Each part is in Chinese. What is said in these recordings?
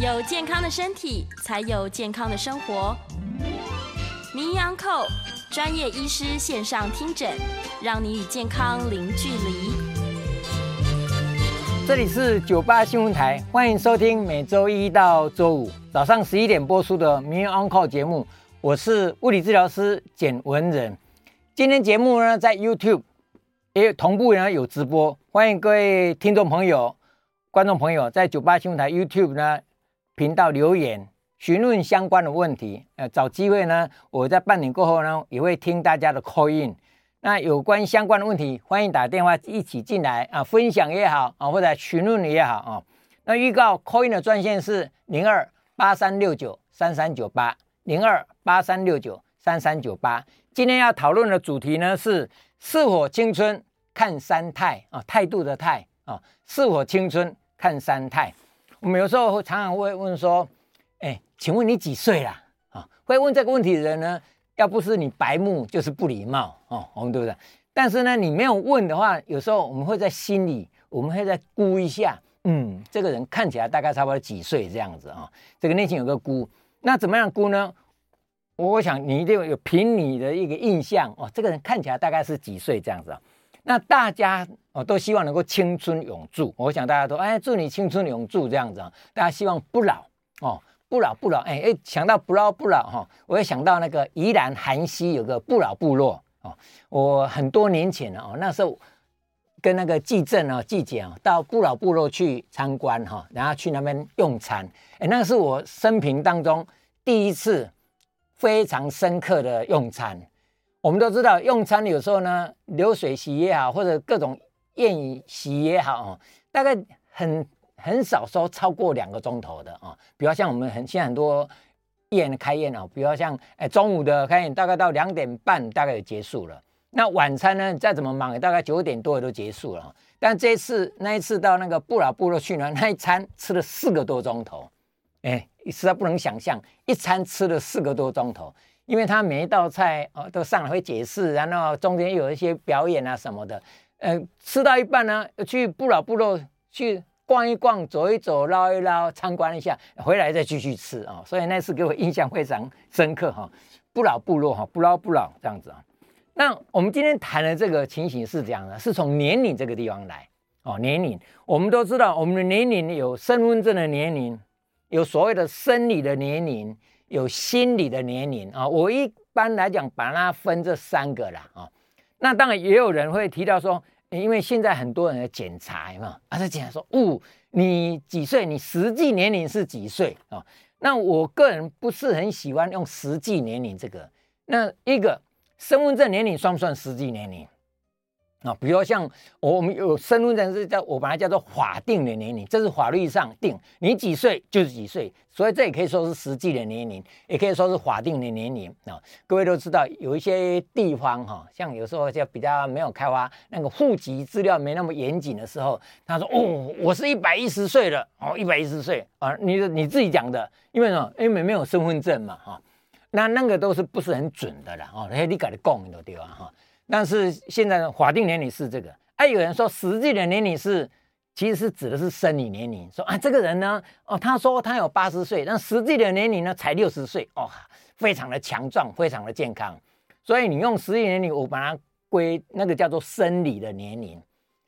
有健康的身体，才有健康的生活。名医 Uncle 专业医师线上听诊，让你与健康零距离。这里是九八新闻台，欢迎收听每周一到周五早上十一点播出的名医 Uncle 节目。我是物理治疗师简文仁。今天节目呢，在 YouTube 也有同步呢有直播，欢迎各位听众朋友、观众朋友在九八新闻台 YouTube 呢。频道留言询问相关的问题，呃，找机会呢，我在半年过后呢，也会听大家的 call in。那有关相关的问题，欢迎打电话一起进来啊，分享也好啊，或者询问也好啊。那预告 call in 的专线是零二八三六九三三九八零二八三六九三三九八。今天要讨论的主题呢是是否青春看三态啊，态度的态啊，是否青春看三态。我们有时候常常会问说：“哎，请问你几岁啦？”啊，会问这个问题的人呢，要不是你白目，就是不礼貌哦，我们对不对？但是呢，你没有问的话，有时候我们会在心里，我们会再估一下，嗯，这个人看起来大概差不多几岁这样子啊？这个内心有个估，那怎么样估呢？我想你一定有凭你的一个印象哦，这个人看起来大概是几岁这样子啊？那大家哦都希望能够青春永驻，我想大家都哎祝你青春永驻这样子啊，大家希望不老哦，不老不老哎哎，想到不老不老哈，我也想到那个宜兰寒溪有个不老部落哦，我很多年前了哦，那时候跟那个季正啊季姐啊到不老部落去参观哈，然后去那边用餐，哎，那是我生平当中第一次非常深刻的用餐。我们都知道，用餐有时候呢，流水席也好，或者各种宴席也好哦，大概很很少说超过两个钟头的啊。比如像我们很现在很多宴的开宴哦，比如像哎中午的开宴，大概到两点半大概就结束了。那晚餐呢，再怎么忙，大概九点多也都结束了。但这一次那一次到那个布老部落去呢，那一餐吃了四个多钟头，哎，实在不能想象，一餐吃了四个多钟头。因为他每一道菜哦都上来会解释，然后中间有一些表演啊什么的，呃，吃到一半呢，去不老部落去逛一逛、走一走、绕一绕、参观一下，回来再继续吃啊、所以那次给我印象非常深刻哈、不老部落哈，不老不老这样子啊。那我们今天谈的这个情形是这样的，是从年龄这个地方来哦。年龄我们都知道，我们的年龄有身份证的年龄，有所谓的生理的年龄。有心理的年龄啊，我一般来讲把它分这三个啦啊。那当然也有人会提到说，因为现在很多人的检查嘛，啊，是检查说，哦，你几岁？你实际年龄是几岁啊？那我个人不是很喜欢用实际年龄这个。那一个身份证年龄算不算实际年龄？啊，比如像我们有身份证是叫我把它叫做法定的年龄，这是法律上定，你几岁就是几岁，所以这也可以说是实际的年龄，也可以说是法定的年龄啊。各位都知道，有一些地方哈，像有时候就比较没有开发那个户籍资料没那么严谨的时候，他说哦，我是一百一十岁了哦，一百一十岁啊，你你自己讲的，因为呢，因为没有身份证嘛哈，那那个都是不是很准的啦哦，那你改的讲的对吧哈？但是现在的法定年龄是这个，哎、有人说实际的年龄是，其实是指的是生理年龄。说啊，这个人呢，哦，他说他有八十岁，但实际的年龄呢才六十岁，哦，非常的强壮，非常的健康。所以你用实际年龄，我把它归那个叫做生理的年龄。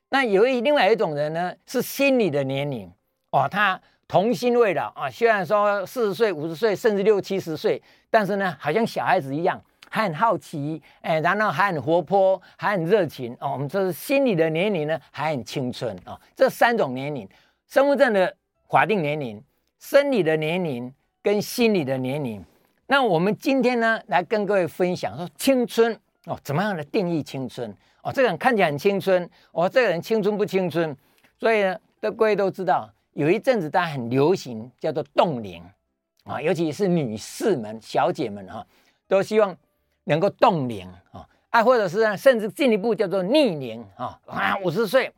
那有一另外一种人呢，是心理的年龄，哦，他童心未老啊，虽然说四十岁、五十岁，甚至六七十岁，但是呢，好像小孩子一样。还很好奇，哎，然后还很活泼，还很热情哦。我们这是心理的年龄呢，还很青春啊、哦。这三种年龄，身份证的法定年龄、生理的年龄跟心理的年龄。那我们今天呢，来跟各位分享说青春哦，怎么样的定义青春哦？这个人看起来很青春，哦，这个人青春不青春？所以呢，各位都知道，有一阵子大家很流行叫做冻龄啊，尤其是女士们、小姐们哈、都希望。能够冻龄啊，啊，或者是，甚至进一步叫做逆龄啊啊，五十岁，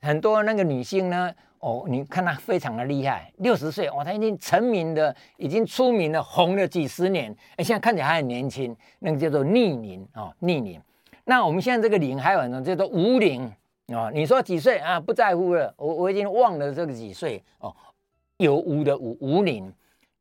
很多那个女星呢，哦，你看她非常的厉害，六十岁哦，她已经成名的，已经出名了，红了几十年，哎，现在看起来还很年轻，那个叫做逆龄啊，逆龄。那我们现在这个龄还有呢，叫做无龄啊，你说几岁啊？不在乎了，我我已经忘了这个几岁哦，有无的无无龄。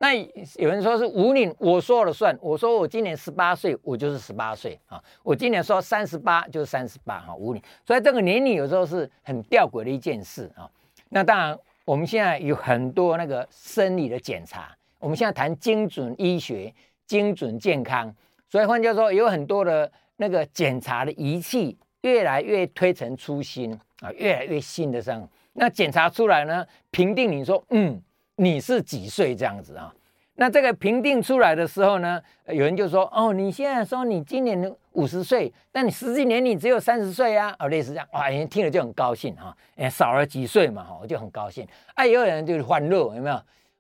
那有人说是无龄，我说了算。我说我今年十八岁，我就是十八岁啊。我今年说三十八就是三十八哈，无龄。所以这个年龄有时候是很吊诡的一件事啊。那当然，我们现在有很多那个生理的检查，我们现在谈精准医学、精准健康。所以换句话说，有很多的那个检查的仪器越来越推陈出新啊，越来越新的上。那检查出来呢，评定你说嗯。你是几岁这样子啊？那这个评定出来的时候呢，有人就说：“哦，你现在说你今年五十岁，但你实际年龄只有三十岁啊。”哦，类似这样，哇，人听了就很高兴哈，哎，少了几岁嘛，哈，我就很高兴。哎，也有人就是欢乐，有没有？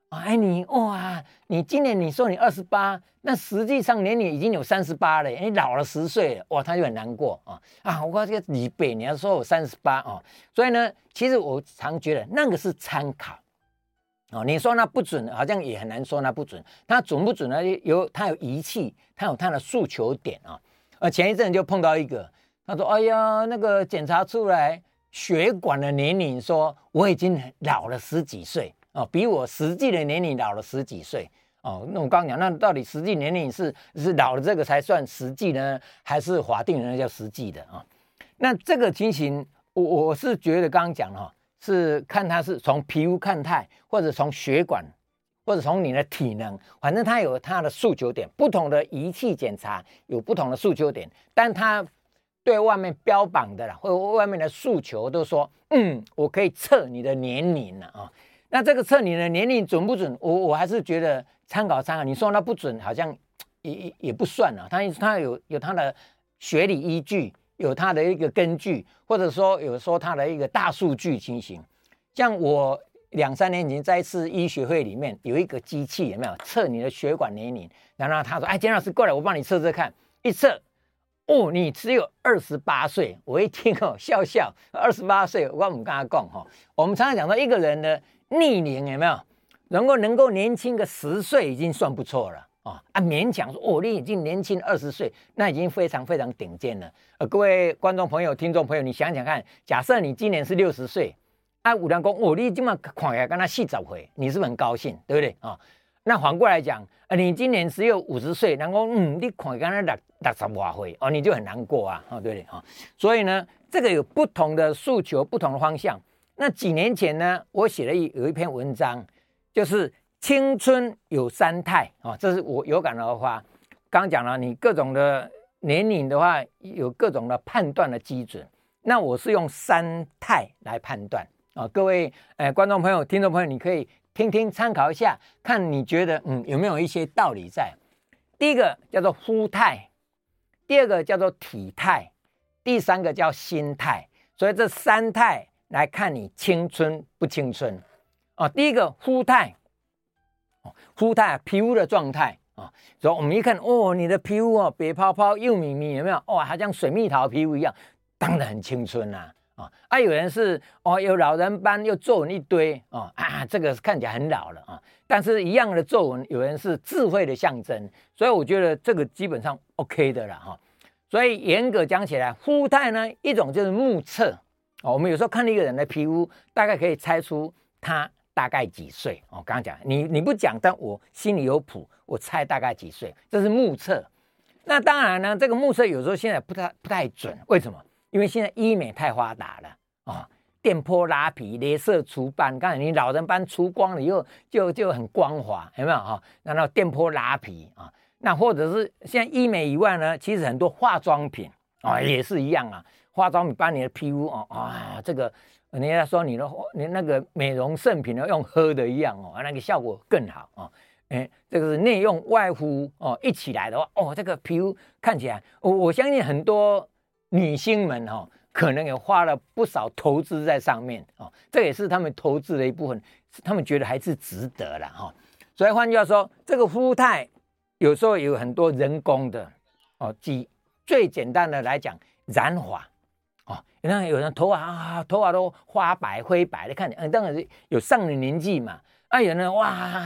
哎，你哇，你今年你说你二十八，那实际上年龄已经有三十八了，你老了十岁了，哇，他就很难过啊啊！我这个李北，你要说我三十八哦，所以呢，其实我常觉得那个是参考。哦，你说那不准，好像也很难说那不准。它准不准呢？有它有仪器，它有它的诉求点啊。呃，前一阵就碰到一个，他说：“哎呀，那个检查出来血管的年龄，说我已经老了十几岁哦，比我实际的年龄老了十几岁哦。”那我刚讲，那到底实际年龄是是老了这个才算实际呢，还是法定人叫实际的啊？那这个情形，我我是觉得刚刚讲哈。是看它是从皮肤看态，或者从血管，或者从你的体能，反正它有它的诉求点。不同的仪器检查有不同的诉求点，但它对外面标榜的啦，或外面的诉求都说，嗯，我可以测你的年龄了啊。那这个测你的年龄准不准？我我还是觉得参考参考。你说那不准，好像也也也不算了。它它有有它的学理依据。有它的一个根据，或者说有说它的一个大数据情形。像我两三年前在一次医学会里面有一个机器，有没有测你的血管年龄？然后他说：“哎，简老师过来，我帮你测测看。”一测，哦，你只有二十八岁。我一听哦，笑笑，二十八岁，我们跟他讲哈，我们常常讲说一个人的逆龄有没有，能够能够年轻个十岁已经算不错了。啊啊，勉强说哦，你已经年轻二十岁，那已经非常非常顶尖了。呃，各位观众朋友、听众朋友，你想想看，假设你今年是六十岁，啊，五郎公，哦，你今嘛看起来跟他细找回，你是不是很高兴，对不对啊？那反过来讲，呃，你今年只有五十岁，然后嗯，你看起来跟他六六十瓦回，哦，你就很难过啊，哦，对不对啊？所以呢，这个有不同的诉求，不同的方向。那几年前呢，我写了一有一篇文章，就是。青春有三态啊，这是我有感而发。刚讲了，你各种的年龄的话，有各种的判断的基准。那我是用三态来判断啊。各位诶，观众朋友、听众朋友，你可以听听参考一下，看你觉得嗯有没有一些道理在。第一个叫做肤态，第二个叫做体态，第三个叫心态。所以这三态来看你青春不青春啊。第一个肤态。肤态皮肤的状态啊，所以我们一看哦，你的皮肤哦，白泡泡又咪咪，有没有？哦，好像水蜜桃皮肤一样，当然很青春呐啊！啊，有人是哦，有老人斑又皱纹一堆哦啊，这个看起来很老了啊。但是一样的皱纹，有人是智慧的象征，所以我觉得这个基本上 OK 的了哈。所以严格讲起来，肤态呢，一种就是目测哦，我们有时候看一个人的皮肤，大概可以猜出他。大概几岁？我刚刚讲，你你不讲，但我心里有谱，我猜大概几岁，这是目测。那当然呢，这个目测有时候现在不太不太准，为什么？因为现在医美太发达了啊、电波拉皮、镭射除斑，刚才你老人斑除光了以后，就就很光滑，有没有哈？然后电波拉皮啊，那或者是现在医美以外呢，其实很多化妆品啊、也是一样啊，化妆品把你的皮肤哦啊这个。人家说你的你那个美容圣品要用喝的一样哦，那个效果更好啊！哎，这个是内用外敷哦，一起来的话哦，这个皮肤看起来，我我相信很多女星们哈，可能也花了不少投资在上面哦，这也是他们投资的一部分，他们觉得还是值得了哈。所以换句话说，这个肤态有时候有很多人工的哦，举最简单的来讲，染发。哦，你看有人头发啊，头发都花白灰白的，看起来，嗯，当然是有上了年纪嘛。啊，有人哇，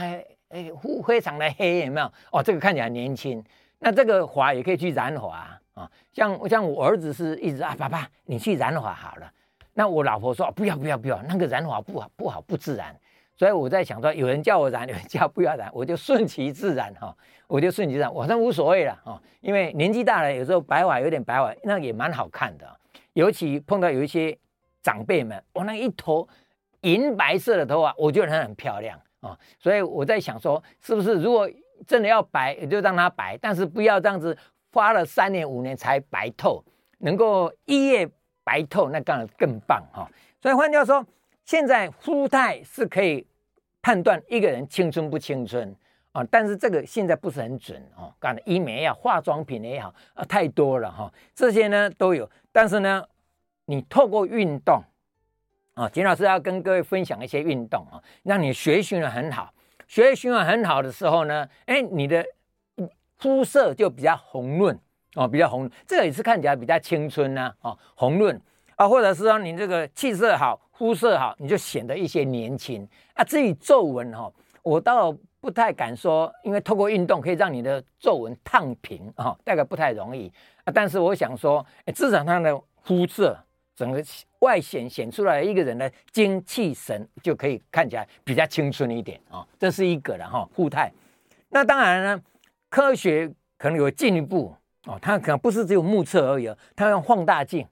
哎，肤非常的黑，有没有？哦，这个看起来年轻。那这个发也可以去染发啊，像像我儿子是一直啊，爸爸你去染发好了。那我老婆说不要不要不要，那个染发不好不好不自然。所以我在想说，有人叫我染，有人叫不要染，我就顺其自然哈，我就顺其自然，我说无所谓了哈，因为年纪大了，有时候白发有点白发，那也蛮好看的，尤其碰到有一些长辈们，我那一头银白色的头发，我觉得它很漂亮啊，所以我在想说，是不是如果真的要白，也就让它白，但是不要这样子花了三年五年才白透，能够一夜白透，那当然更棒哈。所以换句话说。现在肤态是可以判断一个人青春不青春啊，但是这个现在不是很准哦。刚的医美也好，化妆品也好啊，太多了哈，这些呢都有。但是呢，你透过运动啊，简老师要跟各位分享一些运动啊，让你血液循环很好。血液循环很好的时候呢，哎，你的肤色就比较红润哦，比较红，这个也是看起来比较青春呢啊，红润啊，或者是说你这个气色好。肤色好，你就显得一些年轻啊。至于皱纹哈，我倒不太敢说，因为透过运动可以让你的皱纹烫平啊，大概不太容易啊。但是我想说，至少他的肤色整个外显显出来一个人的精气神就可以看起来比较青春一点啊。这是一个的哈，肤态。那当然呢，科学可能有进一步哦，它可能不是只有目测而已，它用放大镜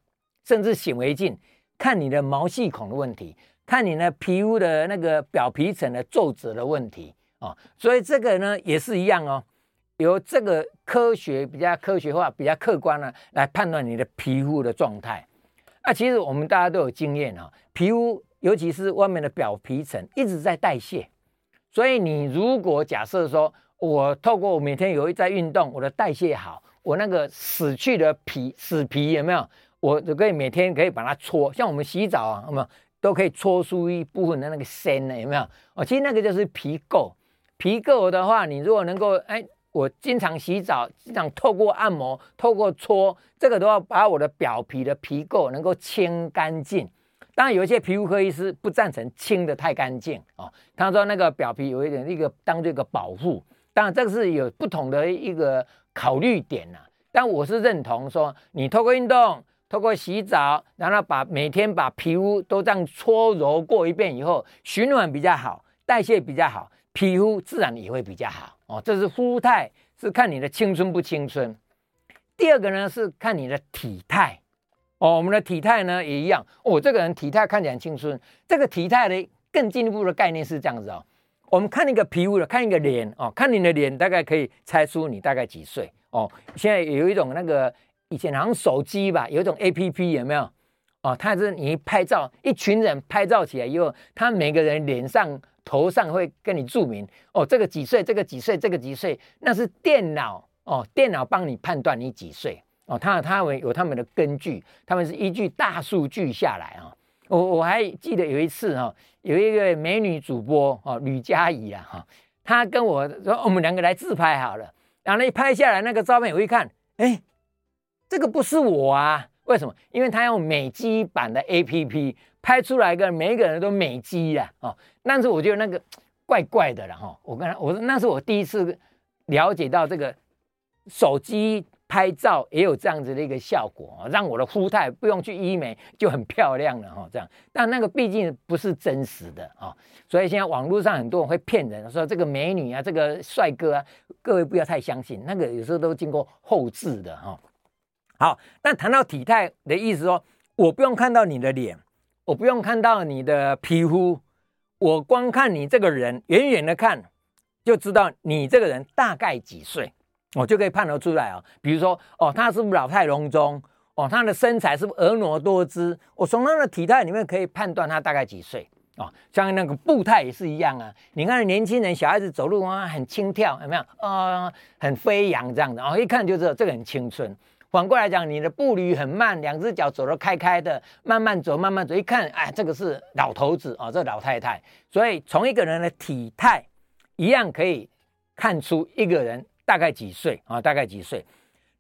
甚至显微镜。看你的毛细孔的问题，看你的皮肤的那个表皮层的皱褶的问题、哦，所以这个呢也是一样哦，由这个科学比较科学化、比较客观呢来判断你的皮肤的状态。啊，其实我们大家都有经验啊、哦，皮肤尤其是外面的表皮层一直在代谢，所以你如果假设说我透过我每天有一在运动，我的代谢好，我那个死去的皮死皮有没有？我就可以每天可以把它搓，像我们洗澡啊，有没有都可以搓出一部分的那个鲜呢？有没有？哦，其实那个就是皮垢。皮垢的话，你如果能够，哎，我经常洗澡，经常透过按摩、透过搓，这个都要把我的表皮的皮垢能够清干净。当然，有一些皮肤科医师不赞成清的太干净哦，他说那个表皮有一点一个当这个保护。当然，这个是有不同的一个考虑点呐、啊。但我是认同说，你透过运动。透过洗澡，然后把每天把皮肤都这样搓揉过一遍以后，循环比较好，代谢比较好，皮肤自然也会比较好哦。这是肤态，是看你的青春不青春。第二个呢是看你的体态哦，我们的体态呢也一样哦。这个人体态看起来很青春，这个体态的更进一步的概念是这样子哦。我们看一个皮肤的，看一个脸哦，看你的脸大概可以猜出你大概几岁哦。现在有一种那个。以前好像手机吧，有一种 APP 有没有？哦，它是你一拍照，一群人拍照起来以后，他每个人脸上、头上会跟你注明哦，这个几岁，这个几岁，这个几岁，那是电脑哦，电脑帮你判断你几岁哦，他他们有他们的根据，他们是依据大数据下来啊、哦。我我还记得有一次哈、哦，有一个美女主播哦，吕佳怡啊哈，她跟我说，我们两个来自拍好了，然后一拍下来那个照片，我一看，哎。这个不是我啊？为什么？因为他用美肌版的 APP 拍出来，个每一个人都美肌呀，哦。但是我觉得那个怪怪的了哈。我跟他我说，那是我第一次了解到这个手机拍照也有这样子的一个效果，让我的肤态不用去医美就很漂亮了哈。这样，但那个毕竟不是真实的啊，所以现在网络上很多人会骗人说这个美女啊，这个帅哥啊，各位不要太相信，那个有时候都经过后置的哈。好，那谈到体态的意思说，我不用看到你的脸，我不用看到你的皮肤，我光看你这个人，远远的看就知道你这个人大概几岁，我就可以判断出来啊。比如说，哦，他是不是老态龙钟？哦，他的身材是不是婀娜多姿？我从他的体态里面可以判断他大概几岁啊。像那个步态也是一样啊。你看年轻人小孩子走路啊，很轻跳，有没有啊？很飞扬这样的啊，一看就知道这个很青春。反过来讲，你的步履很慢，两只脚走得开开的，慢慢走，慢慢走，一看，哎，这个是老头子啊，这老太太。所以从一个人的体态一样可以看出一个人大概几岁啊，大概几岁。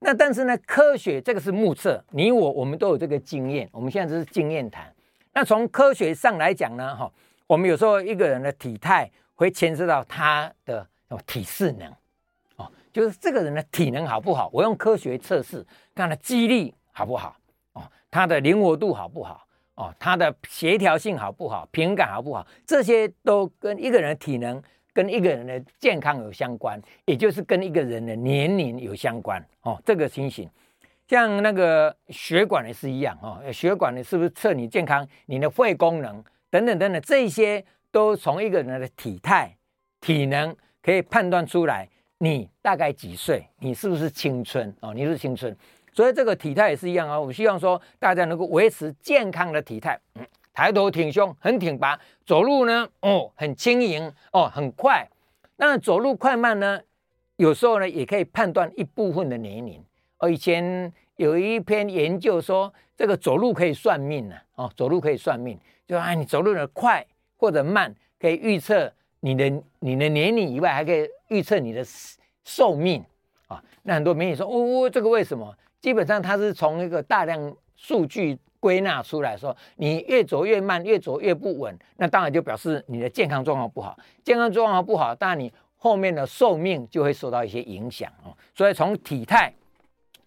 那但是呢，科学这个是目测，你我我们都有这个经验，我们现在这是经验谈。那从科学上来讲呢，哈，我们有时候一个人的体态会牵涉到他的体适能。就是这个人的体能好不好？我用科学测试，看他肌力好不好哦，他的灵活度好不好哦，他的协调性好不好，平感好不好，这些都跟一个人的体能、跟一个人的健康有相关，也就是跟一个人的年龄有相关哦。这个情形，像那个血管也是一样哦，血管呢是不是测你健康、你的肺功能等等等等，这些都从一个人的体态、体能可以判断出来，你大概几岁，你是不是青春哦？你是青春。所以这个体态也是一样啊，我希望说大家能够维持健康的体态，嗯，抬头挺胸，很挺拔，走路呢，哦，很轻盈，哦，很快。那走路快慢呢，有时候呢也可以判断一部分的年龄。哦，以前有一篇研究说，这个走路可以算命呢，哦，走路可以算命，就啊，你走路的快或者慢，可以预测你的你的年龄以外，还可以预测你的寿命啊。那很多媒体说，哦，哦，这个为什么？基本上它是从一个大量数据归纳出来说，你越走越慢，越走越不稳，那当然就表示你的健康状况不好。健康状况不好，当然你后面的寿命就会受到一些影响哦。所以从体态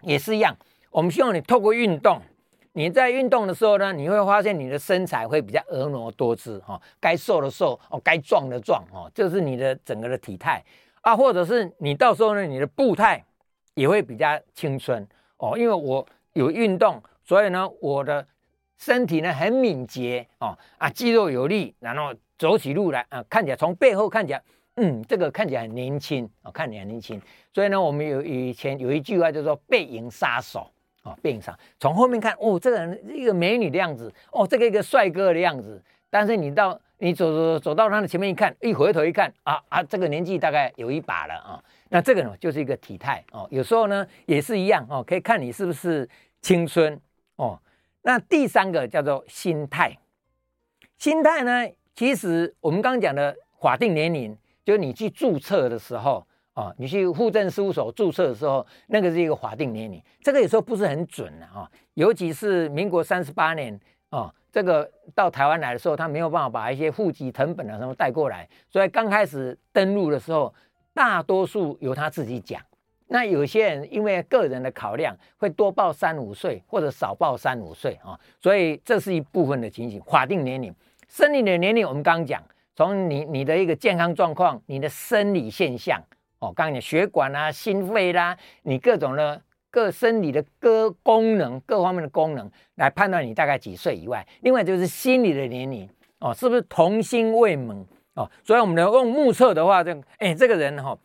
也是一样，我们希望你透过运动，你在运动的时候呢，你会发现你的身材会比较婀娜多姿哈，该瘦的瘦哦，该壮的壮哦，这是你的整个的体态啊，或者是你到时候呢，你的步态也会比较青春。哦，因为我有运动，所以呢，我的身体呢很敏捷哦，啊，肌肉有力，然后走起路来啊，看起来从背后看起来，嗯，这个看起来很年轻哦，看起来很年轻。所以呢，我们有以前有一句话叫做“背影杀手”哦，背影上，从后面看哦，这个人一个美女的样子，哦，这个一个帅哥的样子，但是你到你走走走到他的前面一看，一回头一看啊啊，这个年纪大概有一把了啊。那这个呢，就是一个体态哦，有时候呢也是一样哦，可以看你是不是青春哦。那第三个叫做心态，心态呢，其实我们刚刚讲的法定年龄，就是你去注册的时候哦，你去户政事务所注册的时候，那个是一个法定年龄，这个有时候不是很准的啊。尤其是民国三十八年哦，这个到台湾来的时候，他没有办法把一些户籍成本啊什么带过来，所以刚开始登录的时候。大多数由他自己讲，那有些人因为个人的考量，会多报三五岁或者少报三五岁啊，所以这是一部分的情形。法定年龄、生理的年龄，我们刚刚讲，从你你的一个健康状况、你的生理现象哦，刚刚讲血管啊、心肺啦，你各种的各生理的各功能、各方面的功能来判断你大概几岁以外，另外就是心理的年龄哦，是不是童心未泯？哦，所以我们能用目测的话，就哎，这个人哈、哦，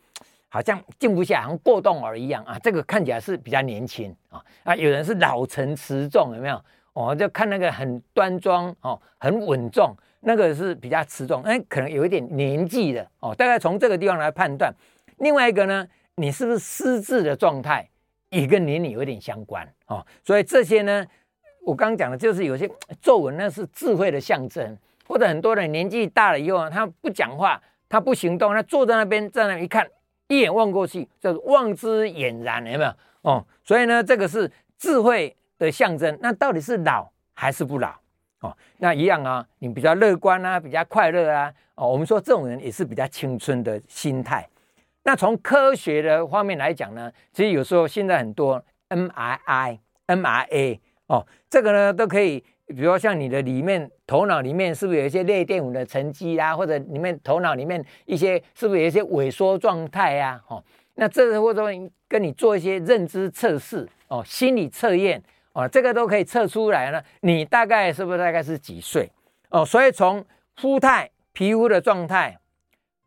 好像静不下，像过动儿一样啊。这个看起来是比较年轻啊啊，有人是老成持重，有没有？哦，就看那个很端庄哦，很稳重，那个是比较持重，哎，可能有一点年纪的哦。大概从这个地方来判断。另外一个呢，你是不是失智的状态，也跟年龄有点相关哦。所以这些呢，我刚刚讲的就是有些皱纹，那是智慧的象征。或者很多人年纪大了以后，他不讲话，他不行动，他坐在那边，在那一看，一眼望过去，就是望之俨然，有没有？哦，所以呢，这个是智慧的象征。那到底是老还是不老？哦，那一样啊，你比较乐观啊，比较快乐啊，哦，我们说这种人也是比较青春的心态。那从科学的方面来讲呢，其实有时候现在很多 MRI、MRA 哦，这个呢都可以。比如说像你的里面头脑里面是不是有一些类淀粉的沉积啊，或者里面头脑里面一些是不是有一些萎缩状态啊？哦，那这个或者跟你做一些认知测试哦，心理测验哦，这个都可以测出来呢。你大概是不是大概是几岁哦？所以从肤态、皮肤的状态，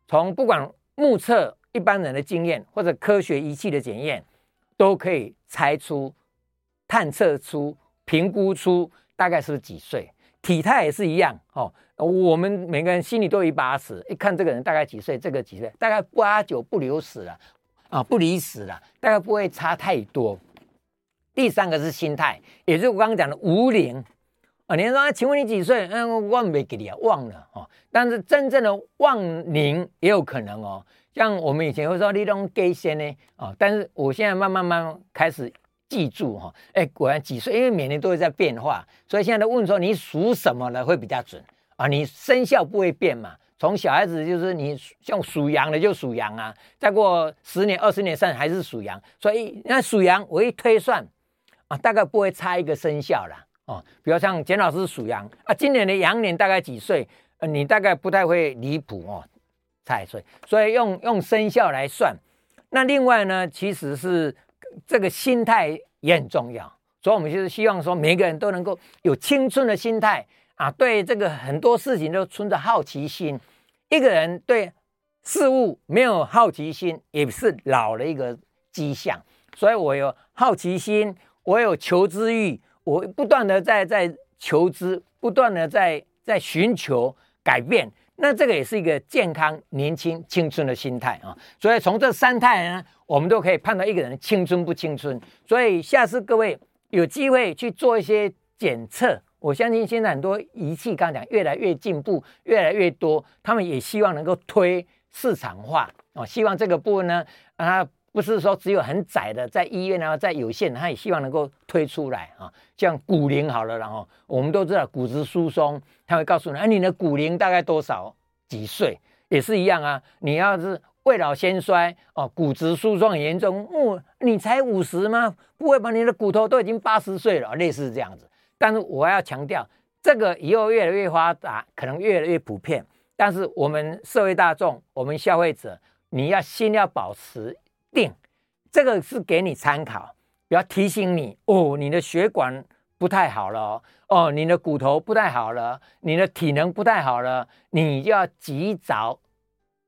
从不管目测一般人的经验或者科学仪器的检验，都可以猜出、探测出、评估出。大概是几岁？体态也是一样哦。我们每个人心里都有一把尺，一看这个人大概几岁，这个几岁，大概八九不离十了啊，不离十了，大概不会差太多。第三个是心态，也就是我刚刚讲的无龄啊。你说，请问你几岁？嗯，忘没给你啊，忘了哦。但是真正的忘龄也有可能哦。像我们以前会说你都给先呢哦，但是我现在慢慢慢慢开始。记住哈，哎，果然几岁？因为每年都会在变化，所以现在都问说你属什么的会比较准啊？你生肖不会变嘛？从小孩子就是你像属羊的就属羊啊，再过十年、二十年、三十年还是属羊，所以那属羊我一推算啊，大概不会差一个生肖啦。哦。比如像简老师属羊啊，今年的羊年大概几岁？你大概不太会离谱哦，太岁。所以用用生肖来算。那另外呢，其实是这个心态也很重要。所以，我们就是希望说，每个人都能够有青春的心态啊，对这个很多事情都存着好奇心。一个人对事物没有好奇心，也是老的一个迹象。所以我有好奇心，我有求知欲，我不断的在在求知，不断的在在寻求改变。那这个也是一个健康、年轻、青春的心态啊。所以从这三态呢，我们都可以判断一个人青春不青春。所以下次各位。有机会去做一些检测，我相信现在很多仪器，刚讲越来越进步，越来越多，他们也希望能够推市场化啊。希望这个部分呢，啊，不是说只有很窄的在医院啊，在有限，他也希望能够推出来啊。像骨龄好了，然后我们都知道骨质疏松，他会告诉你，哎，你的骨龄大概多少几岁，也是一样啊。你要是。未老先衰哦，骨质疏松很严重。哦，你才五十吗？不会吧？你的骨头都已经八十岁了，类似这样子。但是我要强调，这个以后越来越发达，可能越来越普遍。但是我们社会大众，我们消费者，你要心要保持定。这个是给你参考，要提醒你哦，你的血管不太好了哦，你的骨头不太好了，你的体能不太好了，你就要及早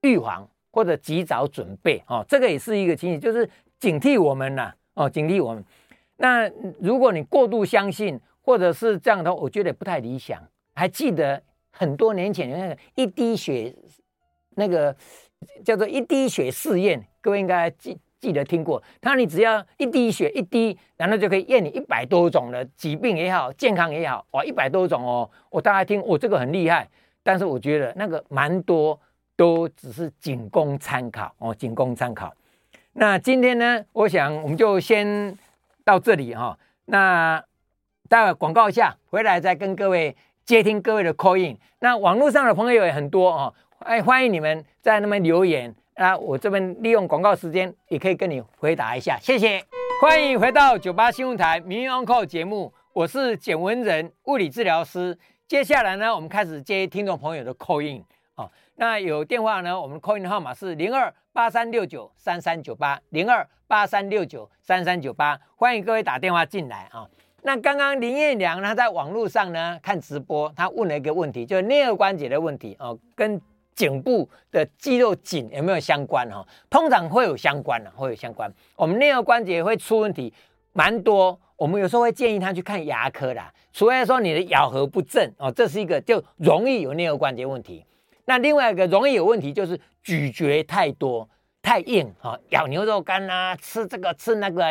预防。或者及早准备哦，这个也是一个情形，就是警惕我们呐哦，警惕我们。那如果你过度相信，或者是这样的话，我觉得不太理想。还记得很多年前那个一滴血，那个叫做一滴血试验，各位应该记记得听过。他你只要一滴血一滴，然后就可以验你一百多种的疾病也好，健康也好，哇，一百多种哦。我大概听，我这个很厉害，但是我觉得那个蛮多。都只是仅供参考哦，仅供参考。那今天呢，我想我们就先到这里哈、哦。那待会广告一下，回来再跟各位接听各位的 call in。那网络上的朋友也很多哦，哎，欢迎你们在那边留言。那我这边利用广告时间，也可以跟你回答一下，谢谢。欢迎回到九八新闻台《名医 on call》节目，我是简文仁，物理治疗师。接下来呢，我们开始接听众朋友的 call in。那有电话呢？我们 call in 的号码是零二八三六九三三九八零二八三六九三三九八，欢迎各位打电话进来啊。那刚刚林彦良他在网络上呢看直播，他问了一个问题，就是颞颌关节的问题哦，跟颈部的肌肉紧有没有相关哈？通常会有相关的，会有相关。我们颞顎关节会出问题蛮多，我们有时候会建议他去看牙科啦，除非说你的咬合不正哦，这是一个就容易有颞顎关节问题。那另外一个容易有问题就是咀嚼太多太硬哈，咬牛肉干啊，吃这个吃那个，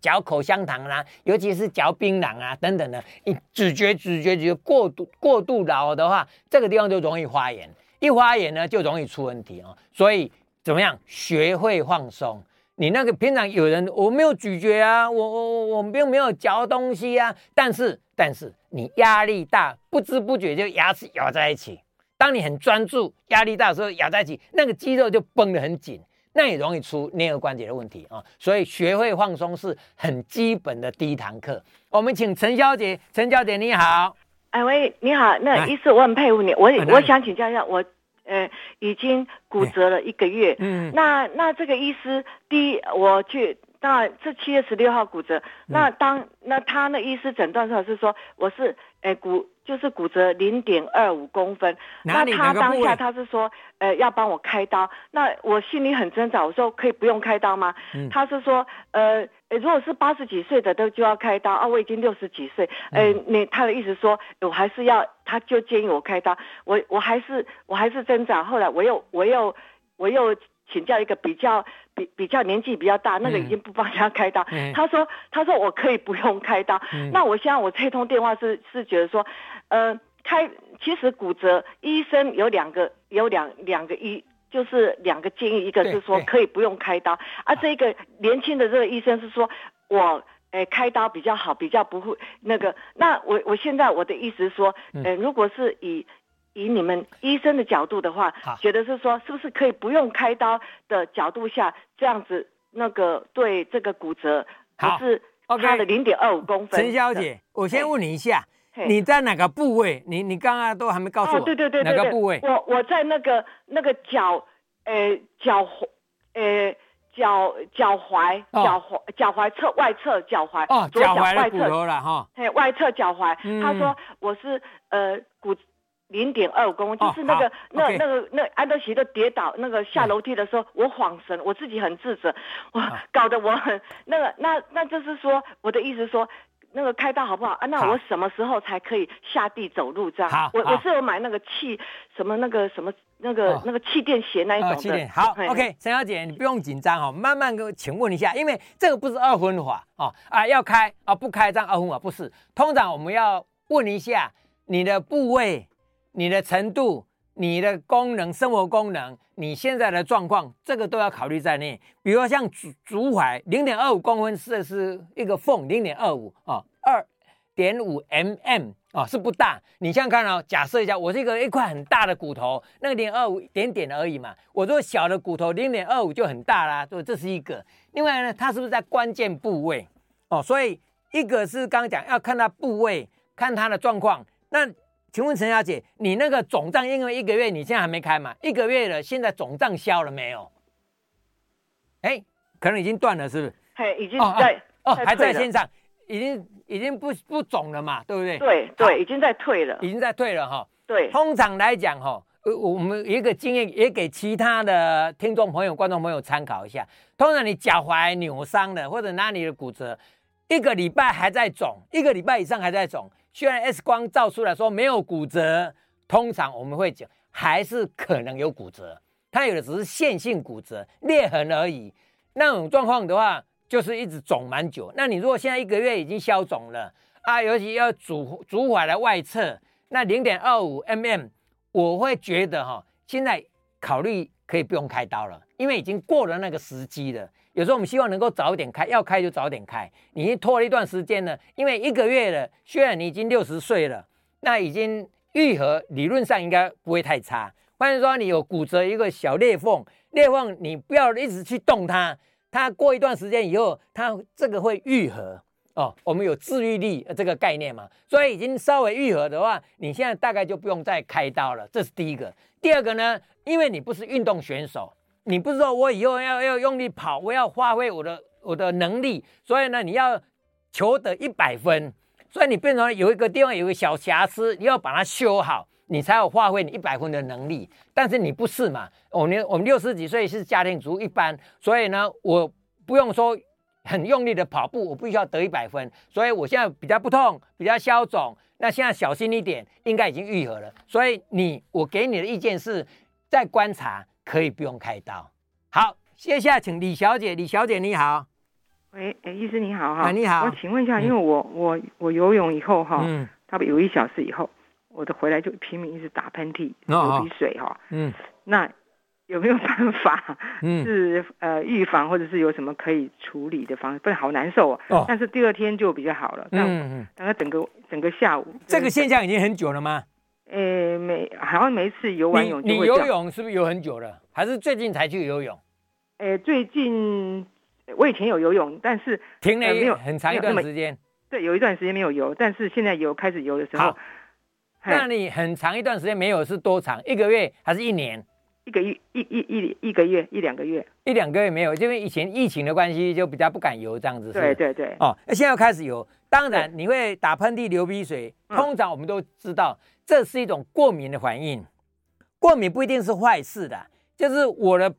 嚼口香糖啊，尤其是嚼槟榔啊等等的，你咀嚼咀嚼咀嚼过度过度老的话，这个地方就容易发炎，一发炎呢就容易出问题啊。所以怎么样？学会放松。你那个平常有人我没有咀嚼啊，我我我我并没有嚼东西啊，但是但是你压力大，不知不觉就牙齿咬在一起。当你很专注、压力大的时候，咬在一起，那个肌肉就绷得很紧，那也容易出颞顎关节的问题啊。所以学会放松是很基本的第一堂课。我们请陈小姐，陈小姐你好，哎喂，你好，那医师我很佩服你，我我想请教一下，我呃已经骨折了一个月，嗯，那那这个医师第一我去。那这七月十六号骨折，那当那他那医师诊断出来是说我是诶、欸、骨就是骨折零点二五公分，那他当下他是说呃要帮我开刀，那我心里很挣扎，我说可以不用开刀吗？嗯、他是说呃如果是八十几岁的都就要开刀啊，我已经六十几岁，呃你他的意思说我还是要，他就建议我开刀，我我还是我还是挣扎，后来我又我又我又。请教一个比较比比较年纪比较大，那个已经不帮人家开刀。嗯、他说他说我可以不用开刀。嗯、那我现在我这通电话是是觉得说，呃，开其实骨折医生有两个有两两个医就是两个建议，一个是说可以不用开刀，啊，这个年轻的这个医生是说我诶、呃、开刀比较好，比较不会那个。那我我现在我的意思是说，呃，如果是以以你们医生的角度的话，好觉得是说，是不是可以不用开刀的角度下，这样子那个对这个骨折，好是差了零点二五公分。陈小姐，我先问你一下，你在哪个部位？你你刚刚都还没告诉我。对对对哪个部位？我我在那个那个脚，呃脚，呃脚脚踝脚踝脚踝侧外侧脚踝哦，脚踝的骨头了哈。嘿，外侧脚踝。他说我是呃骨。零点二公分，就是那个、哦、那 okay 那个那安德奇的跌倒，那个下楼梯的时候，我恍神，我自己很自责，我搞得我很那个那那就是说，我的意思说，那个开刀好不好啊？那我什么时候才可以下地走路这样？好我我是有买那个气什么那个什么那个、哦、那个气垫鞋那一种的。气垫好，OK，陈小姐你不用紧张哦，慢慢给我请问一下，因为这个不是二分法哦啊，要开啊不开这样二分法不是，通常我们要问一下你的部位。你的程度、你的功能、生活功能、你现在的状况，这个都要考虑在内。比如说像足足踝零点二五公分，是是一个缝，零点二五啊，二点五 mm 啊，是不大。你想想看哦，假设一下，我是一个一块很大的骨头，那个零点二五一点点而已嘛。我说小的骨头零点二五就很大啦，所以这是一个。另外呢，它是不是在关键部位哦？所以一个是刚讲要看它部位，看它的状况。那请问陈小姐，你那个肿胀，因为一个月你现在还没开嘛？一个月了，现在肿胀消了没有？哎，可能已经断了，是不是？嘿，已经在哦，哦，还在线上，已经已经不不肿了嘛，对不对？对对，已经在退了，已经在退了哈。对，通常来讲哈，呃我们一个经验也给其他的听众朋友、观众朋友参考一下。通常你脚踝扭伤了或者哪里的骨折，一个礼拜还在肿，一个礼拜以上还在肿。虽然 X 光照出来说没有骨折，通常我们会讲还是可能有骨折，它有的只是线性骨折、裂痕而已。那种状况的话，就是一直肿蛮久。那你如果现在一个月已经消肿了啊，尤其要足足踝的外侧，那零点二五 mm，我会觉得哈，现在考虑可以不用开刀了，因为已经过了那个时机了。有时候我们希望能够早点开，要开就早点开。你已经拖了一段时间了，因为一个月了，虽然你已经六十岁了，那已经愈合，理论上应该不会太差。换句话说，你有骨折一个小裂缝，裂缝你不要一直去动它，它过一段时间以后，它这个会愈合哦。我们有治愈力这个概念嘛，所以已经稍微愈合的话，你现在大概就不用再开刀了。这是第一个。第二个呢，因为你不是运动选手。你不是说我以后要要用力跑，我要发挥我的我的能力，所以呢，你要求得一百分，所以你变成有一个地方有个小瑕疵，你要把它修好，你才有发挥你一百分的能力。但是你不是嘛？我们我们六十几岁是家庭主一般，所以呢，我不用说很用力的跑步，我不需要得一百分。所以我现在比较不痛，比较消肿，那现在小心一点，应该已经愈合了。所以你我给你的意见是在观察。可以不用开刀。好，接下来请李小姐。李小姐你好，喂，哎，医师你好哈。啊，你好。我请问一下，因为我我我游泳以后哈，嗯，差不多有一小时以后，我的回来就拼命一直打喷嚏、流鼻水哈，嗯，那有没有办法 是呃预防，或者是有什么可以处理的方式？不然好难受哦。但是第二天就比较好了。嗯嗯。大概整个整个下午，这个现象已经很久了吗？诶，每好像每一次游完泳就会，你你游泳是不是游很久了？还是最近才去游泳？诶，最近我以前有游泳，但是停了没有很长一段时间。对，有一段时间没有游，但是现在游开始游的时候，那你很长一段时间没有是多长？一个月还是一年？一个月一一一一个月一两个月，一两个月没有，因为以前疫情的关系，就比较不敢游这样子。对对对。哦，那现在要开始游，当然你会打喷嚏、流鼻水，通常我们都知道这是一种过敏的反应。过敏不一定是坏事的，就是我的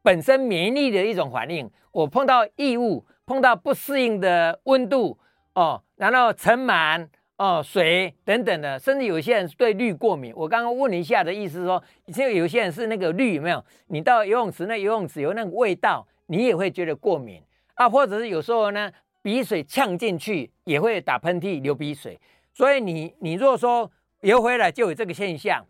本身免疫力的一种反应。我碰到异物，碰到不适应的温度，哦，然后尘螨。哦，水等等的，甚至有些人对氯过敏。我刚刚问一下的意思是说，其实有些人是那个氯有没有？你到游泳池那游泳池有那个味道，你也会觉得过敏啊。或者是有时候呢，鼻水呛进去也会打喷嚏、流鼻水。所以你你如果说游回来就有这个现象，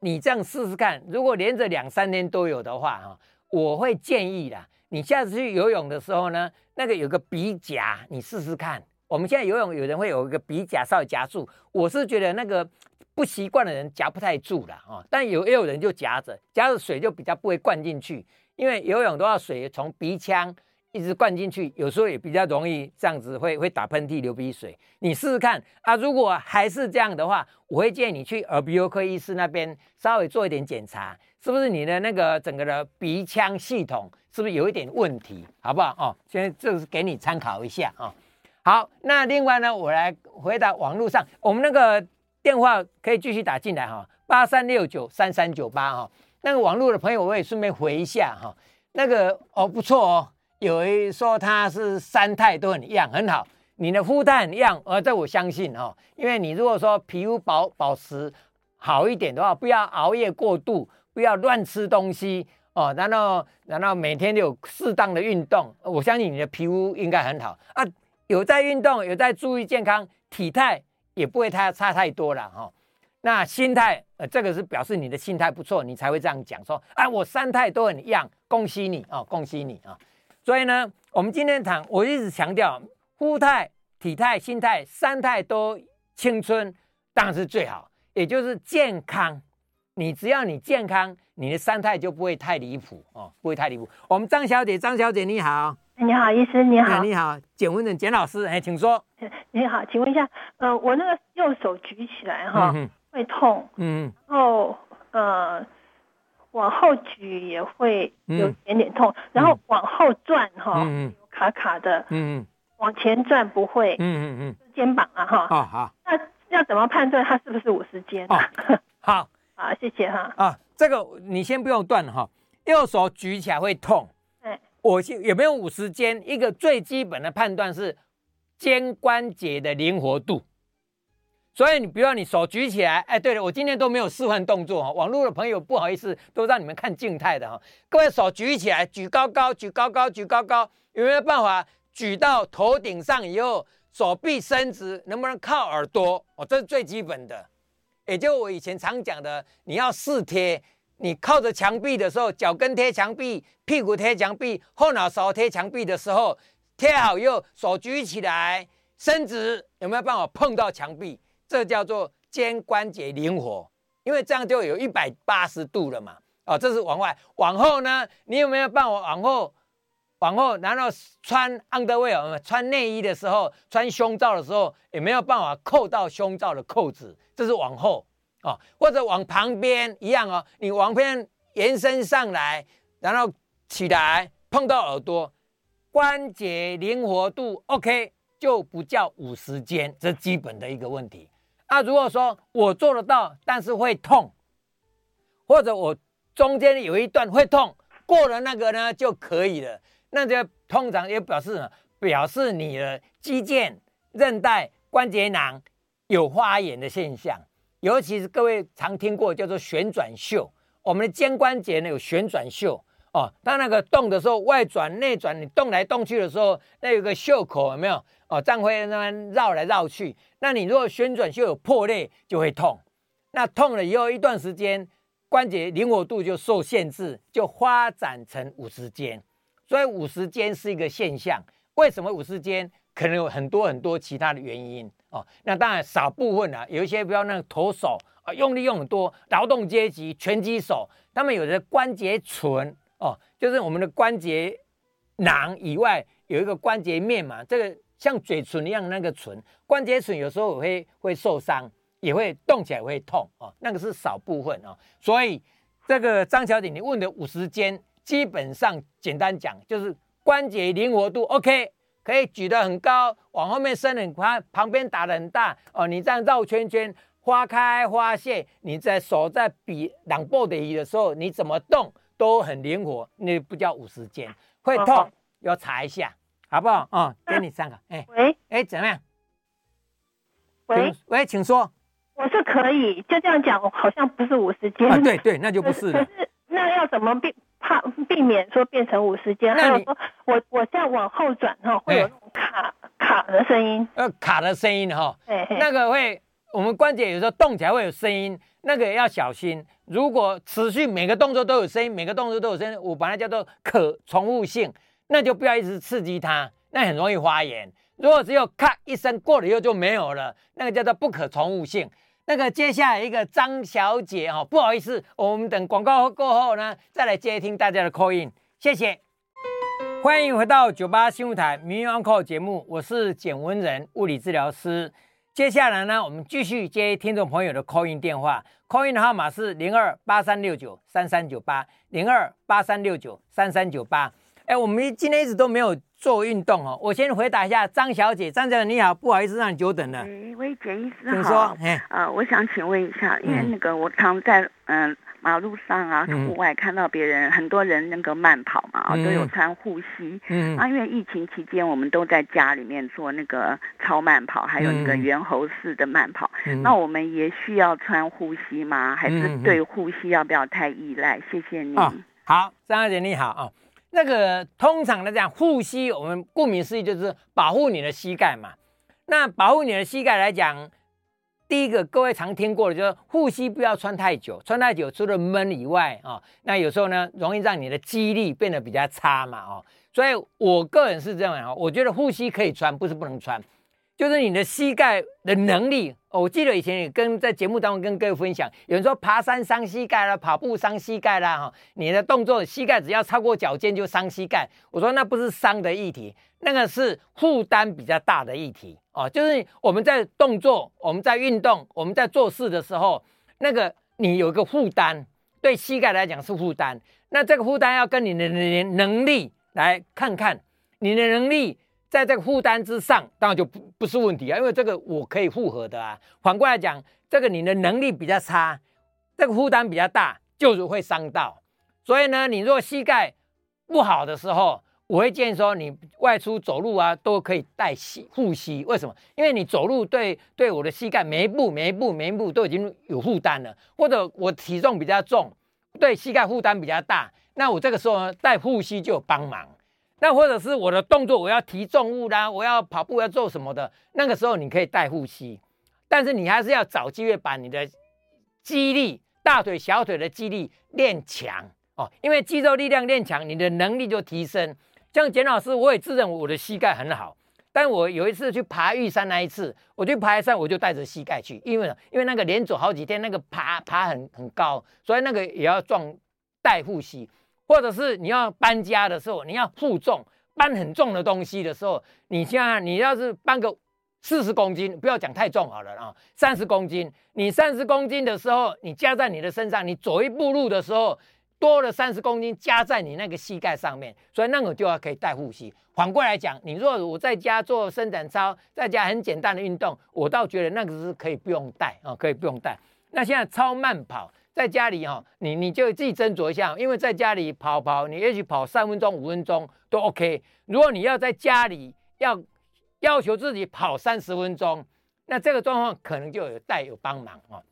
你这样试试看，如果连着两三天都有的话哈，我会建议啦，你下次去游泳的时候呢，那个有个鼻夹，你试试看。我们现在游泳，有人会有一个鼻夹稍微夹住，我是觉得那个不习惯的人夹不太住了啊。但有也有人就夹着，夹着水就比较不会灌进去，因为游泳都要水从鼻腔一直灌进去，有时候也比较容易这样子会会打喷嚏、流鼻水。你试试看啊！如果还是这样的话，我会建议你去耳鼻喉科医师那边稍微做一点检查，是不是你的那个整个的鼻腔系统是不是有一点问题，好不好？哦，现在这是给你参考一下啊、好，那另外呢，我来回答网络上我们那个电话可以继续打进来哈，八三六九三三九八哈。那个网络的朋友我也顺便回一下哈、那个哦不错哦。有人说他是三态都很一样，很好。你的肤态很样，呃，这我相信哦。因为你如果说皮肤保保持好一点的话，不要熬夜过度，不要乱吃东西哦，然后然后每天都有适当的运动，我相信你的皮肤应该很好啊。有在运动，有在注意健康，体态也不会太差太多了哈、哦。那心态，呃，这个是表示你的心态不错，你才会这样讲说，啊，我三态都很一样，恭喜你哦，恭喜你啊。哦所以呢，我们今天谈，我一直强调，肤态、体态、心态三态都青春，当然是最好，也就是健康。你只要你健康，你的三态就不会太离谱哦，不会太离谱。我们张小姐，张小姐你好，你好，医师你好，你好，简文人简老师，哎，请说。你好，请问一下，呃，我那个右手举起来哈、哦嗯，会痛，嗯，然后呃。往后举也会有一点点痛，嗯、然后往后转哈、嗯，卡卡的，嗯，往前转不会，嗯嗯嗯，肩膀啊哈，哦好，那要怎么判断它是不是五十肩？哦，好，好，谢谢哈。啊，这个你先不用断哈，右手举起来会痛，对，我有没有五十肩？一个最基本的判断是肩关节的灵活度。所以你比如说你手举起来，哎，对了，我今天都没有示范动作哈，网络的朋友不好意思，都让你们看静态的哈。各位手举起来，举高高，举高高，举高高，有没有办法举到头顶上以后，手臂伸直，能不能靠耳朵？哦，这是最基本的。也就我以前常讲的，你要四贴，你靠着墙壁的时候，脚跟贴墙壁，屁股贴墙壁，后脑勺贴墙壁的时候，贴好以后，手举起来，伸直，有没有办法碰到墙壁？这叫做肩关节灵活，因为这样就有一百八十度了嘛。哦，这是往外，往后呢，你有没有办法往后，往后，然后穿 underwear，穿内衣的时候，穿胸罩的时候，有没有办法扣到胸罩的扣子？这是往后哦，或者往旁边一样哦，你往边延伸上来，然后起来碰到耳朵，关节灵活度 OK，就不叫五十肩，这基本的一个问题。那、如果说我做得到，但是会痛，或者我中间有一段会痛，过了那个呢就可以了。那就通常也表示什么表示你的肌腱、韧带、关节囊有发炎的现象。尤其是各位常听过叫做旋转袖，我们的肩关节呢有旋转袖哦。当那个动的时候，外转内转，你动来动去的时候，那有个袖口有没有？哦，这样会那么绕来绕去。那你如果旋转袖有破裂，就会痛。那痛了以后一段时间，关节灵活度就受限制，就发展成五十肩。所以五十肩是一个现象。为什么五十肩？可能有很多很多其他的原因哦。那当然少部分啊，有一些比如那个投手啊，用力用很多，劳动阶级拳击手，他们有的关节存哦，就是我们的关节囊以外有一个关节面嘛，这个。像嘴唇一样那个唇关节唇有时候会会受伤，也会动起来会痛哦，那个是少部分哦。所以这个张小姐你问的五十肩，基本上简单讲就是关节灵活度 OK，可以举得很高，往后面伸很宽，旁边打得很大哦。你这样绕圈圈，花开花谢，你在手在比两步的移的时候，你怎么动都很灵活，那不叫五十肩，会痛要查一下。好不好？哦，给你三个。哎，喂，哎，怎么样？喂，喂，请说。我是可以，就这样讲，好像不是五十肩。啊，对对，那就不是了。可是那要怎么避怕避免说变成五十肩？那你说我我再往后转哈，会有那种卡卡的声音。呃，卡的声音哈，那个会，我们关节有时候动起来会有声音，那个也要小心。如果持续每个动作都有声音，每个动作都有声音，我把它叫做可重复性。那就不要一直刺激它，那很容易发炎。如果只有咔一声过了以后就没有了，那个叫做不可重复性。那个接下来一个张小姐哈，不好意思，我们等广告过后呢，再来接听大家的 call in，谢谢。欢迎回到九八新闻台《名医 Uncle》节目，我是简文仁，物理治疗师。接下来呢，我们继续接听众朋友的 call in 电话，call in 的号码是零二八三六九三三九八零二八三六九三三九八。哎，我们今天一直都没有做运动哦。我先回答一下张小姐，张小姐你好，不好意思让你久等了。哎，喂，简医师好。请说。呃，我想请问一下，因为那个我常在嗯。呃马路上啊，户外看到别人，嗯、很多人那个慢跑嘛，嗯、都有穿护膝。嗯，啊，因为疫情期间，我们都在家里面做那个超慢跑，还有那个猿猴式的慢跑。嗯、那我们也需要穿护膝吗？还是对护膝要不要太依赖？谢谢你。哦、好，张小姐你好啊、哦。那个通常来讲，护膝我们顾名思义就是保护你的膝盖嘛。那保护你的膝盖来讲。第一个，各位常听过的，就是护膝不要穿太久，穿太久除了闷以外啊、那有时候呢，容易让你的肌力变得比较差嘛，哦，所以我个人是这样啊，我觉得护膝可以穿，不是不能穿，就是你的膝盖的能力。我记得以前也跟在节目当中跟各位分享，有人说爬山伤膝盖啦，跑步伤膝盖啦，哈，你的动作膝盖只要超过脚尖就伤膝盖。我说那不是伤的议题，那个是负担比较大的议题哦。就是我们在动作、我们在运动、我们在做事的时候，那个你有一个负担，对膝盖来讲是负担。那这个负担要跟你的能力来看看，你的能力。在这个负担之上，当然就不不是问题啊，因为这个我可以负荷的啊。反过来讲，这个你的能力比较差，这个负担比较大，就是会伤到。所以呢，你如果膝盖不好的时候，我会建议说，你外出走路啊，都可以带膝护膝。为什么？因为你走路对对我的膝盖每一步每一步每一步都已经有负担了，或者我体重比较重，对膝盖负担比较大，那我这个时候呢，带护膝就有帮忙。那或者是我的动作，我要提重物啦，我要跑步要做什么的，那个时候你可以带护膝，但是你还是要找机会把你的肌力、大腿、小腿的肌力练强哦，因为肌肉力量练强，你的能力就提升。像简老师，我也自认我的膝盖很好，但我有一次去爬玉山那一次，我去爬山我就带着膝盖去，因为因为那个连走好几天，那个爬爬很很高，所以那个也要装带护膝。或者是你要搬家的时候，你要负重搬很重的东西的时候，你像你要是搬个四十公斤，不要讲太重好了啊，三十公斤，你三十公斤的时候，你加在你的身上，你走一步路的时候，多了三十公斤加在你那个膝盖上面，所以那个就要可以带护膝。反过来讲，你如果我在家做伸展操，在家很简单的运动，我倒觉得那个是可以不用带啊，可以不用带。那现在超慢跑。在家里哈，你你就自己斟酌一下，因为在家里跑跑，你也许跑三分钟、五分钟都 OK。如果你要在家里要要求自己跑三十分钟，那这个状况可能就有带有帮忙啊。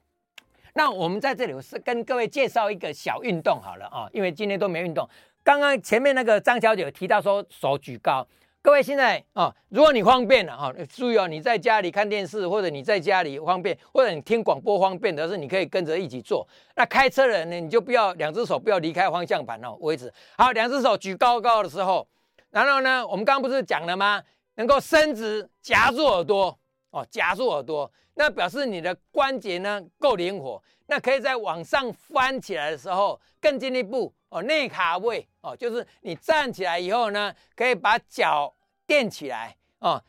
那我们在这里是跟各位介绍一个小运动好了啊，因为今天都没运动。刚刚前面那个张小姐有提到说手举高。各位现在啊，如果你方便了啊，注意哦，你在家里看电视，或者你在家里方便，或者你听广播方便的是，你可以跟着一起做。那开车的人呢，你就不要两只手不要离开方向盘哦，位置好，两只手举高高的时候，然后呢，我们刚刚不是讲了吗？能够伸直夹住耳朵哦，夹住耳朵，那表示你的关节呢够灵活，那可以在往上翻起来的时候更进一步。哦，内卡位哦，就是你站起来以后呢，可以把脚垫起来哦，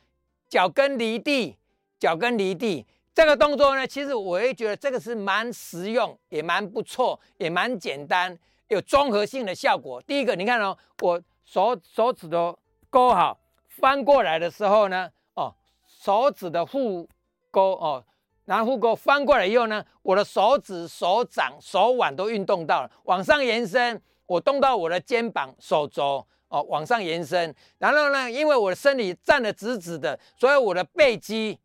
脚跟离地，脚跟离地。这个动作呢，其实我也觉得这个是蛮实用，也蛮不错，也蛮简单，有综合性的效果。第一个，你看哦，我手手指头勾好，翻过来的时候呢，哦，手指的护勾哦。然后护钩翻过来以后呢，我的手指、手掌、手腕都运动到了，往上延伸，我动到我的肩膀、手肘哦，往上延伸。然后呢，因为我的身体站得直直的，所以我的背肌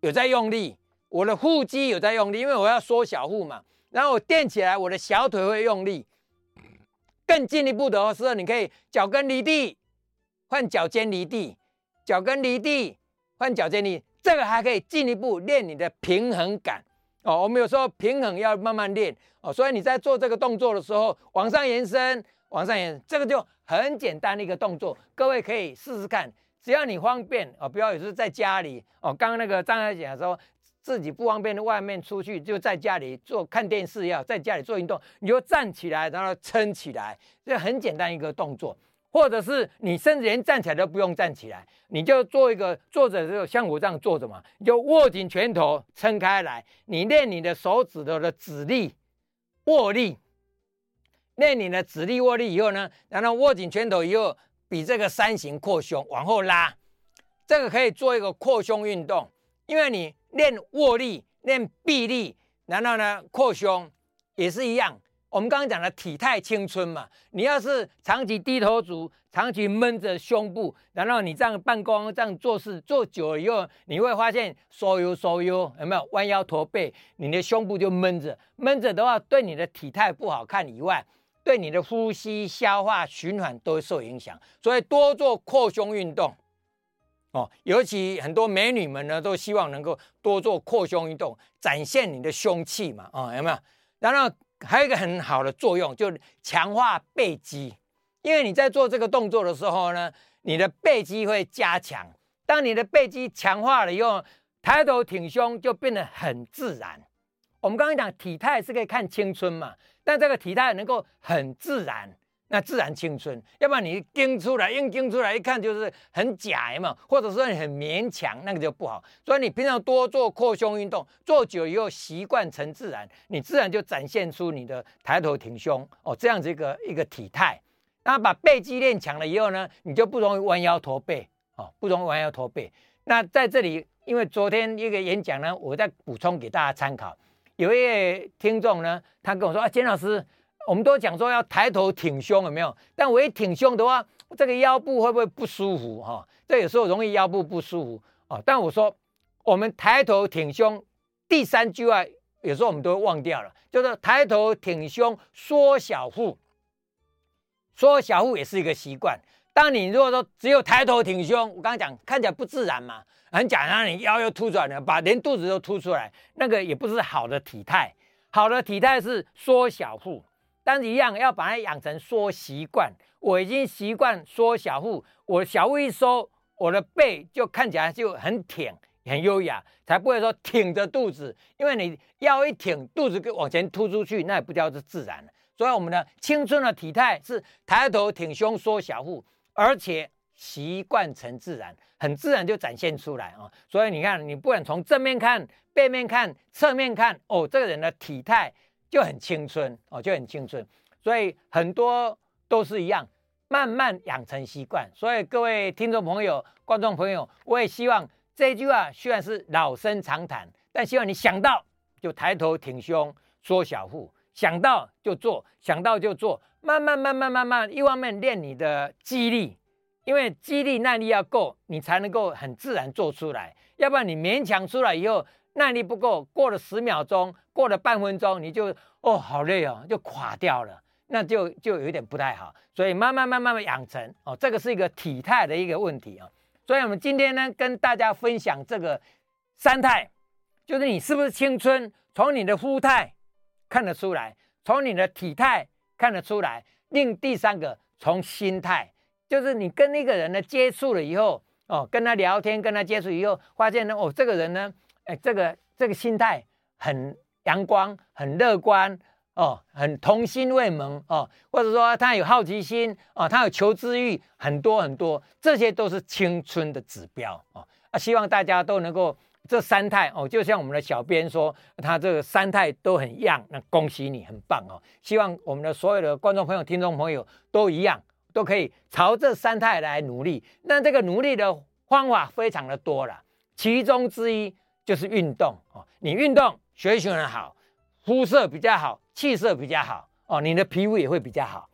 有在用力，我的腹肌有在用力，因为我要缩小腹嘛。然后我垫起来，我的小腿会用力。更进一步的时候，你可以脚跟离地，换脚尖离地，脚跟离地，换脚尖离。这个还可以进一步练你的平衡感哦。我们有时候平衡要慢慢练哦，所以你在做这个动作的时候，往上延伸，往上延伸，这个就很简单的一个动作，各位可以试试看。只要你方便哦，不要有时候在家里哦。刚刚那个张小姐说自己不方便的外面出去，就在家里做看电视要在家里做运动，你就站起来，然后撑起来，这很简单一个动作。或者是你甚至连站起来都不用站起来，你就做一个坐着就像我这样坐着嘛，你就握紧拳头撑开来，你练你的手指头的指力、握力，练你的指力、握力以后呢，然后握紧拳头以后，比这个三形扩胸往后拉，这个可以做一个扩胸运动，因为你练握力、练臂力，然后呢扩胸也是一样。我们刚刚讲的体态青春嘛，你要是长期低头族，长期闷着胸部，然后你这样办公、这样做事做久了以后，你会发现收腰收腰，有没有弯腰驼背？你的胸部就闷着，闷着的话，对你的体态不好看以外，对你的呼吸、消化、循环都会受影响。所以多做扩胸运动哦，尤其很多美女们呢，都希望能够多做扩胸运动，展现你的胸器嘛，哦，有没有？然后。还有一个很好的作用，就强化背肌，因为你在做这个动作的时候呢，你的背肌会加强。当你的背肌强化了以后，抬头挺胸就变得很自然。我们刚刚讲体态是可以看青春嘛，但这个体态能够很自然。那自然青春，要不然你盯出来，硬盯出来，一看就是很假嘛，或者说你很勉强，那个就不好。所以你平常多做扩胸运动，做久以后习惯成自然，你自然就展现出你的抬头挺胸哦，这样子一个一个体态。那把背肌练强了以后呢，你就不容易弯腰驼背哦，不容易弯腰驼背。那在这里，因为昨天一个演讲呢，我再补充给大家参考。有一位听众呢，他跟我说啊，简老师。我们都讲说要抬头挺胸，有没有？但我一挺胸的话，这个腰部会不会不舒服？哈，这有时候容易腰部不舒服哦。但我说，我们抬头挺胸，第三句话有时候我们都忘掉了，就是抬头挺胸，缩小腹。缩小腹也是一个习惯。当你如果说只有抬头挺胸，我刚刚讲看起来不自然嘛，很假，让你腰又凸出来了，把连肚子都凸出来，那个也不是好的体态。好的体态是缩小腹。但是一样要把它养成缩习惯。我已经习惯缩小腹，我小腹一收，我的背就看起来就很挺、很优雅，才不会说挺着肚子。因为你腰一挺，肚子往前突出去，那也不叫做自然。所以我们的青春的体态是抬头挺胸、缩小腹，而且习惯成自然，很自然就展现出来啊。所以你看，你不管从正面看、背面看、侧面看，哦，这个人的体态。就很青春哦，就很青春，所以很多都是一样，慢慢养成习惯。所以各位听众朋友、观众朋友，我也希望这句话虽然是老生常谈，但希望你想到就抬头挺胸、缩小腹，想到就做，想到就做，慢慢、慢慢、慢慢，一方面练你的肌力，因为肌力耐力要够，你才能够很自然做出来，要不然你勉强出来以后。耐力不够，过了十秒钟，过了半分钟，你就哦好累哦，就垮掉了，那就就有点不太好。所以慢慢慢慢慢养成哦，这个是一个体态的一个问题啊、哦。所以我们今天呢，跟大家分享这个三态，就是你是不是青春，从你的肤态看得出来，从你的体态看得出来。另第三个，从心态，就是你跟那个人呢接触了以后哦，跟他聊天，跟他接触以后，发现呢，哦，这个人呢。哎，这个这个心态很阳光，很乐观哦，很童心未泯哦，或者说他有好奇心哦，他有求知欲，很多很多，这些都是青春的指标哦。啊，希望大家都能够这三态哦，就像我们的小编说，他这个三态都很一样，那恭喜你，很棒哦。希望我们的所有的观众朋友、听众朋友都一样，都可以朝这三态来努力。那这个努力的方法非常的多了，其中之一。就是运动哦，你运动血液循环好，肤色比较好，气色比较好哦，你的皮肤也会比较好。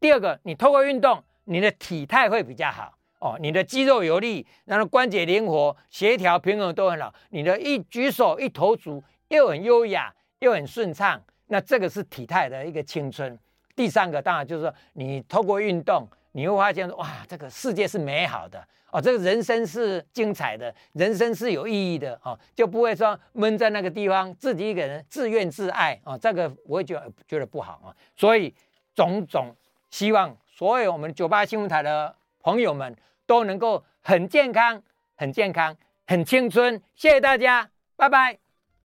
第二个，你透过运动，你的体态会比较好哦，你的肌肉有力，然后关节灵活、协调、平衡都很好。你的一举手一投足又很优雅，又很顺畅，那这个是体态的一个青春。第三个当然就是说，你透过运动，你会发现哇，这个世界是美好的。哦，这个人生是精彩的，人生是有意义的哦，就不会说闷在那个地方，自己一个人自怨自艾啊，这个我会觉得觉得不好啊。所以种种希望所有我们九八新闻台的朋友们都能够很健康、很健康、很青春。谢谢大家，拜拜。